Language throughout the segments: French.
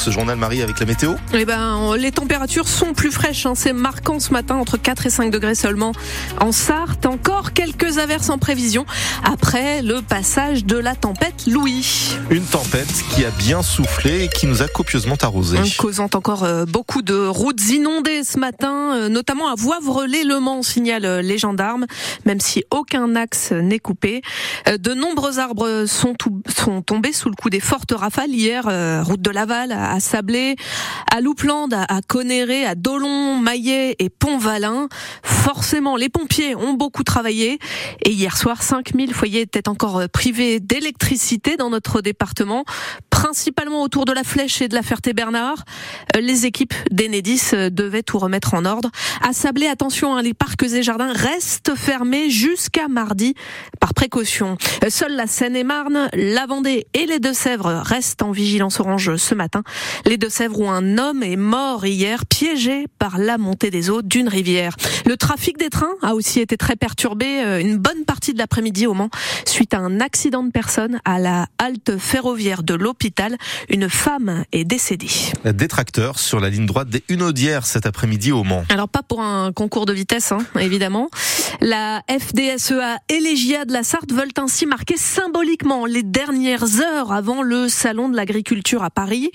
ce journal Marie avec la météo Eh ben, les températures sont plus fraîches. Hein. C'est marquant ce matin, entre 4 et 5 degrés seulement en Sarthe. Encore quelques averses en prévision après le passage de la tempête Louis. Une tempête qui a bien soufflé et qui nous a copieusement arrosé. Causant encore euh, beaucoup de routes inondées ce matin, euh, notamment à Voivre-les-Le Mans, signalent euh, les gendarmes, même si aucun axe n'est coupé. De nombreux arbres sont, sont tombés sous le coup des fortes rafales hier, route de Laval à Sablé, à Louplande, à Conéré, à Dolon, Maillet et Pont-Valin. Forcément, les pompiers ont beaucoup travaillé et hier soir, 5000 foyers étaient encore privés d'électricité dans notre département, principalement autour de la Flèche et de la Ferté-Bernard. Les équipes d'Enedis devaient tout remettre en ordre. À Sablé, attention, hein, les parcs et jardins restent fermés jusqu'à mardi par précaution. Seule la Seine-et-Marne, la Vendée et les Deux-Sèvres restent en vigilance orange ce matin. Les Deux-Sèvres où un homme est mort hier, piégé par la montée des eaux d'une rivière. Le trafic des trains a aussi été très perturbé euh, une bonne partie de l'après-midi au Mans suite à un accident de personne à la halte ferroviaire de l'hôpital. Une femme est décédée. Détracteur sur la ligne droite des Hunaudières cet après-midi au Mans. Alors pas pour un concours de vitesse, hein, évidemment. La FDSEA et les GIA de la Sarthe veulent ainsi marquer symboliquement les dernières heures avant le salon de l'agriculture à Paris,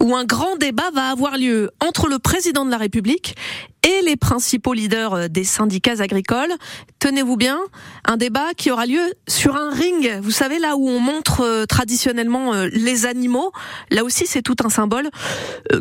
où un grand débat va avoir lieu entre le président de la République et les principaux leaders euh, des syndicats agricoles. Tenez-vous bien, un débat qui aura lieu sur un ring. Vous savez, là où on montre euh, traditionnellement euh, les animaux. Là aussi, c'est tout un symbole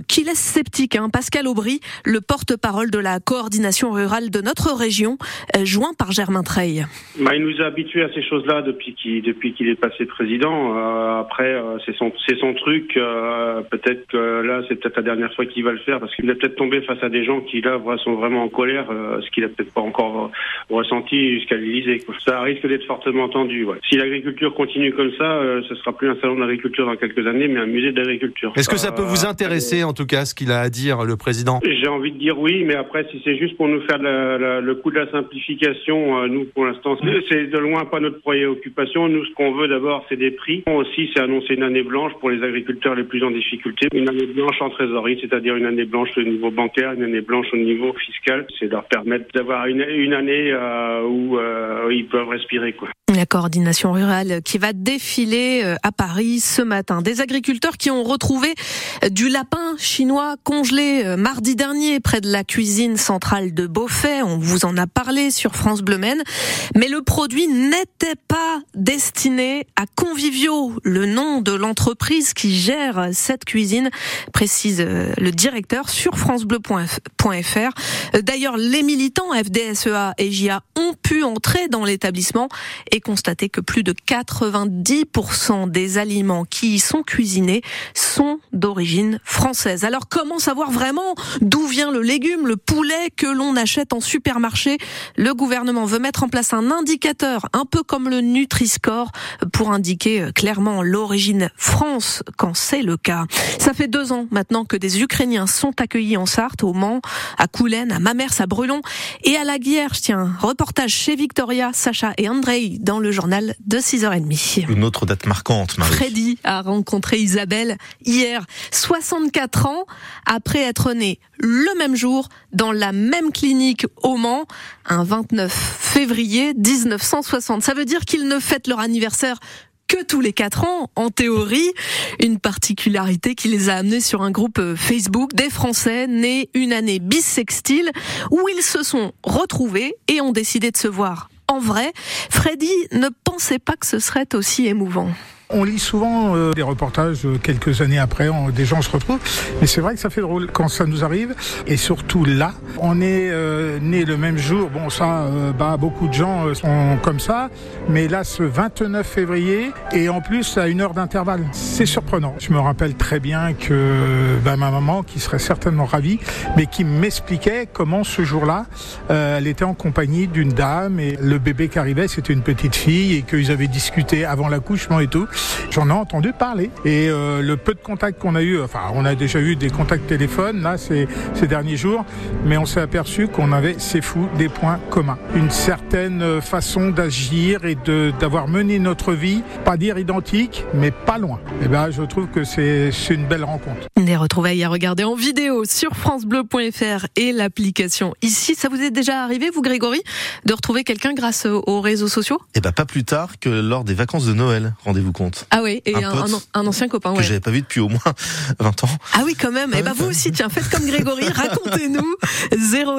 qui laisse sceptique. Hein. Pascal Aubry, le porte-parole de la coordination rurale de notre région, joint par Germain Treil. Bah, il nous a habitués à ces choses-là depuis qu'il est passé président. après, c'est son c'est son truc. peut-être que là, c'est peut-être la dernière fois qu'il va le faire parce qu'il est peut-être tombé face à des gens qui là sont vraiment en colère, euh, ce qu'il a peut-être pas encore euh, ressenti jusqu'à l'Élysée. Ça risque d'être fortement tendu. Si l'agriculture continue comme ça, euh, ce sera plus un salon d'agriculture dans quelques années, mais un musée d'agriculture. Est-ce que ça peut vous intéresser, en tout cas, ce qu'il a à dire, le président? J'ai envie de dire oui, mais après, si c'est juste pour nous faire le coup de la simplification, nous, pour l'instant, c'est de loin pas notre préoccupation. Nous, ce qu'on veut d'abord, c'est des prix. Aussi, c'est annoncer une année blanche pour les agriculteurs les plus en difficulté. Une année blanche en trésorerie, c'est-à-dire une année blanche au niveau bancaire, une année blanche au niveau fiscal, c'est leur permettre d'avoir une, année euh, où euh, ils peuvent respirer. Quoi. La coordination rurale qui va défiler euh, à Paris ce matin. Des agriculteurs qui ont retrouvé du lapin chinois congelé mardi dernier près de la cuisine centrale de Beaufait. On vous en a parlé sur France Bleu Maine. Mais le produit n'était pas destiné à Convivio, le nom de l'entreprise qui gère cette cuisine, précise le directeur sur francebleu.fr. D'ailleurs, les militants FDSEA et JA ont pu entrer dans l'établissement et constater que plus de 90% des aliments qui y sont cuisinés sont d'origine française. Alors comment savoir vraiment d'où vient le légume, le poulet que l'on achète en supermarché? Le gouvernement veut mettre en place un indicateur, un peu comme le Nutri-Score, pour indiquer clairement l'origine France quand c'est le cas. Ça fait deux ans maintenant que des Ukrainiens sont accueillis en Sarthe, au Mans, à Coulennes, à Mamers, à Brulon et à la Guerre. Tiens, reportage chez Victoria, Sacha et Andrei dans le journal de 6h30. Une autre date marquante, Marie. Freddy a rencontré Isabelle hier, 64 ans après être né le même jour dans la même clinique au Mans, un 29 février 1960. Ça veut dire qu'ils ne fêtent leur anniversaire que tous les quatre ans, en théorie. Une particularité qui les a amenés sur un groupe Facebook des Français nés une année bissextile où ils se sont retrouvés et ont décidé de se voir en vrai. Freddy ne pensait pas que ce serait aussi émouvant. On lit souvent euh, des reportages euh, quelques années après, des gens se retrouvent, mais c'est vrai que ça fait drôle quand ça nous arrive, et surtout là, on est euh, né le même jour. Bon, ça, bah, beaucoup de gens sont comme ça, mais là, ce 29 février, et en plus à une heure d'intervalle, c'est surprenant. Je me rappelle très bien que bah, ma maman, qui serait certainement ravie, mais qui m'expliquait comment ce jour-là, elle était en compagnie d'une dame et le bébé qui arrivait, c'était une petite fille et qu'ils avaient discuté avant l'accouchement et tout. J'en ai entendu parler. Et euh, le peu de contacts qu'on a eu, enfin, on a déjà eu des contacts téléphones là ces, ces derniers jours, mais on s'est aperçu qu'on avait, c'est fou, des points communs. Une certaine façon d'agir et de d'avoir mené notre vie, pas dire identique, mais pas loin. Et ben, je trouve que c'est une belle rencontre. Des retrouvailles à regarder en vidéo sur francebleu.fr et l'application ici. Ça vous est déjà arrivé, vous, Grégory, de retrouver quelqu'un grâce aux réseaux sociaux? Eh ben, pas plus tard que lors des vacances de Noël, rendez-vous compte. Ah oui, et Un un, un- un ancien copain, Que ouais. j'avais pas vu depuis au moins 20 ans. Ah oui, quand même. Et ben vous aussi, tiens, faites comme Grégory, racontez-nous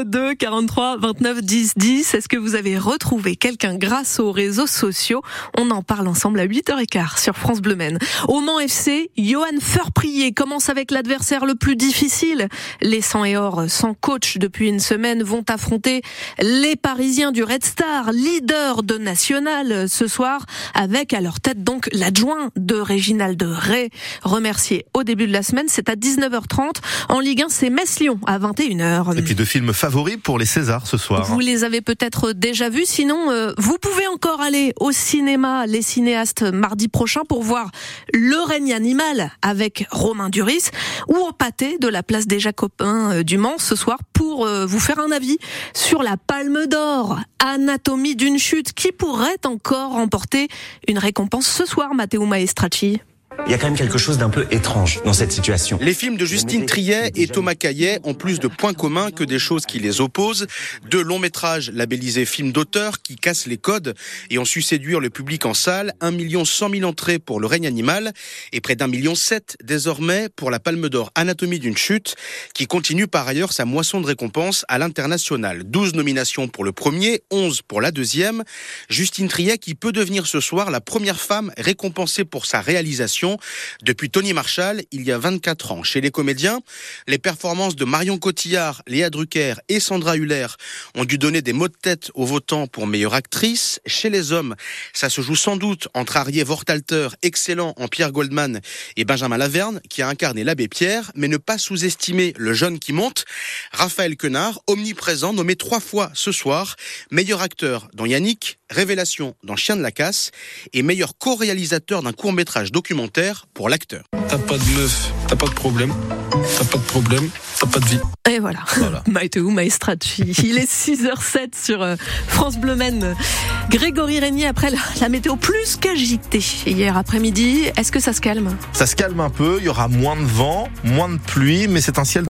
02 43 29 10 10. Est-ce que vous avez retrouvé quelqu'un grâce aux réseaux sociaux? On en parle ensemble à 8h15 sur France Bleu Maine. Au Mans FC, Johan Furprier commence avec l'adversaire le plus difficile. Les 100 et or sans coach depuis une semaine vont affronter les Parisiens du Red Star, leader de National ce soir, avec à leur tête donc l'adjoint de Réginald Ray, remercié au début de la semaine. C'est à 19h30. En Ligue 1, c'est Metz-Lyon à 21h. Et puis deux films favoris pour les Césars ce soir. Vous les avez peut-être déjà vus, sinon euh, vous pouvez encore aller au cinéma, les cinéastes, mardi prochain pour voir Le règne animal avec Romain Duris ou au pâté de la place des Jacobins euh, du Mans ce soir pour euh, vous faire un avis sur la Palme d'Or, Anatomie d'une chute, qui pourrait encore remporter une récompense ce soir, Matteo Maestracci? Il y a quand même quelque chose d'un peu étrange dans cette situation. Les films de Justine Triet et Thomas Caillet ont plus de points communs que des choses qui les opposent. Deux longs métrages labellisés films d'auteur qui cassent les codes et ont su séduire le public en salle. 1 million 100 000 entrées pour Le règne animal et près d'un million sept désormais pour la Palme d'Or Anatomie d'une chute qui continue par ailleurs sa moisson de récompenses à l'international. 12 nominations pour le premier, 11 pour la deuxième. Justine Triet qui peut devenir ce soir la première femme récompensée pour sa réalisation depuis Tony Marshall il y a 24 ans. Chez les comédiens, les performances de Marion Cotillard, Léa Drucker et Sandra Huller ont dû donner des mots de tête aux votants pour meilleure actrice. Chez les hommes, ça se joue sans doute entre Arié Vortalter, excellent en Pierre Goldman, et Benjamin Laverne, qui a incarné l'abbé Pierre, mais ne pas sous-estimer le jeune qui monte. Raphaël Quenard, omniprésent, nommé trois fois ce soir, meilleur acteur dans Yannick, révélation dans Chien de la Casse, et meilleur co-réalisateur d'un court-métrage documentaire pour l'acteur. T'as pas de meuf, t'as pas de problème, t'as pas de problème, t'as pas de vie. Et voilà, Matteo Maestracci. Il est 6h07 sur euh, France Bleu Maine. Grégory Régnier, après la, la météo plus qu'agitée hier après-midi, est-ce que ça se calme? Ça se calme un peu, il y aura moins de vent, moins de pluie, mais c'est un ciel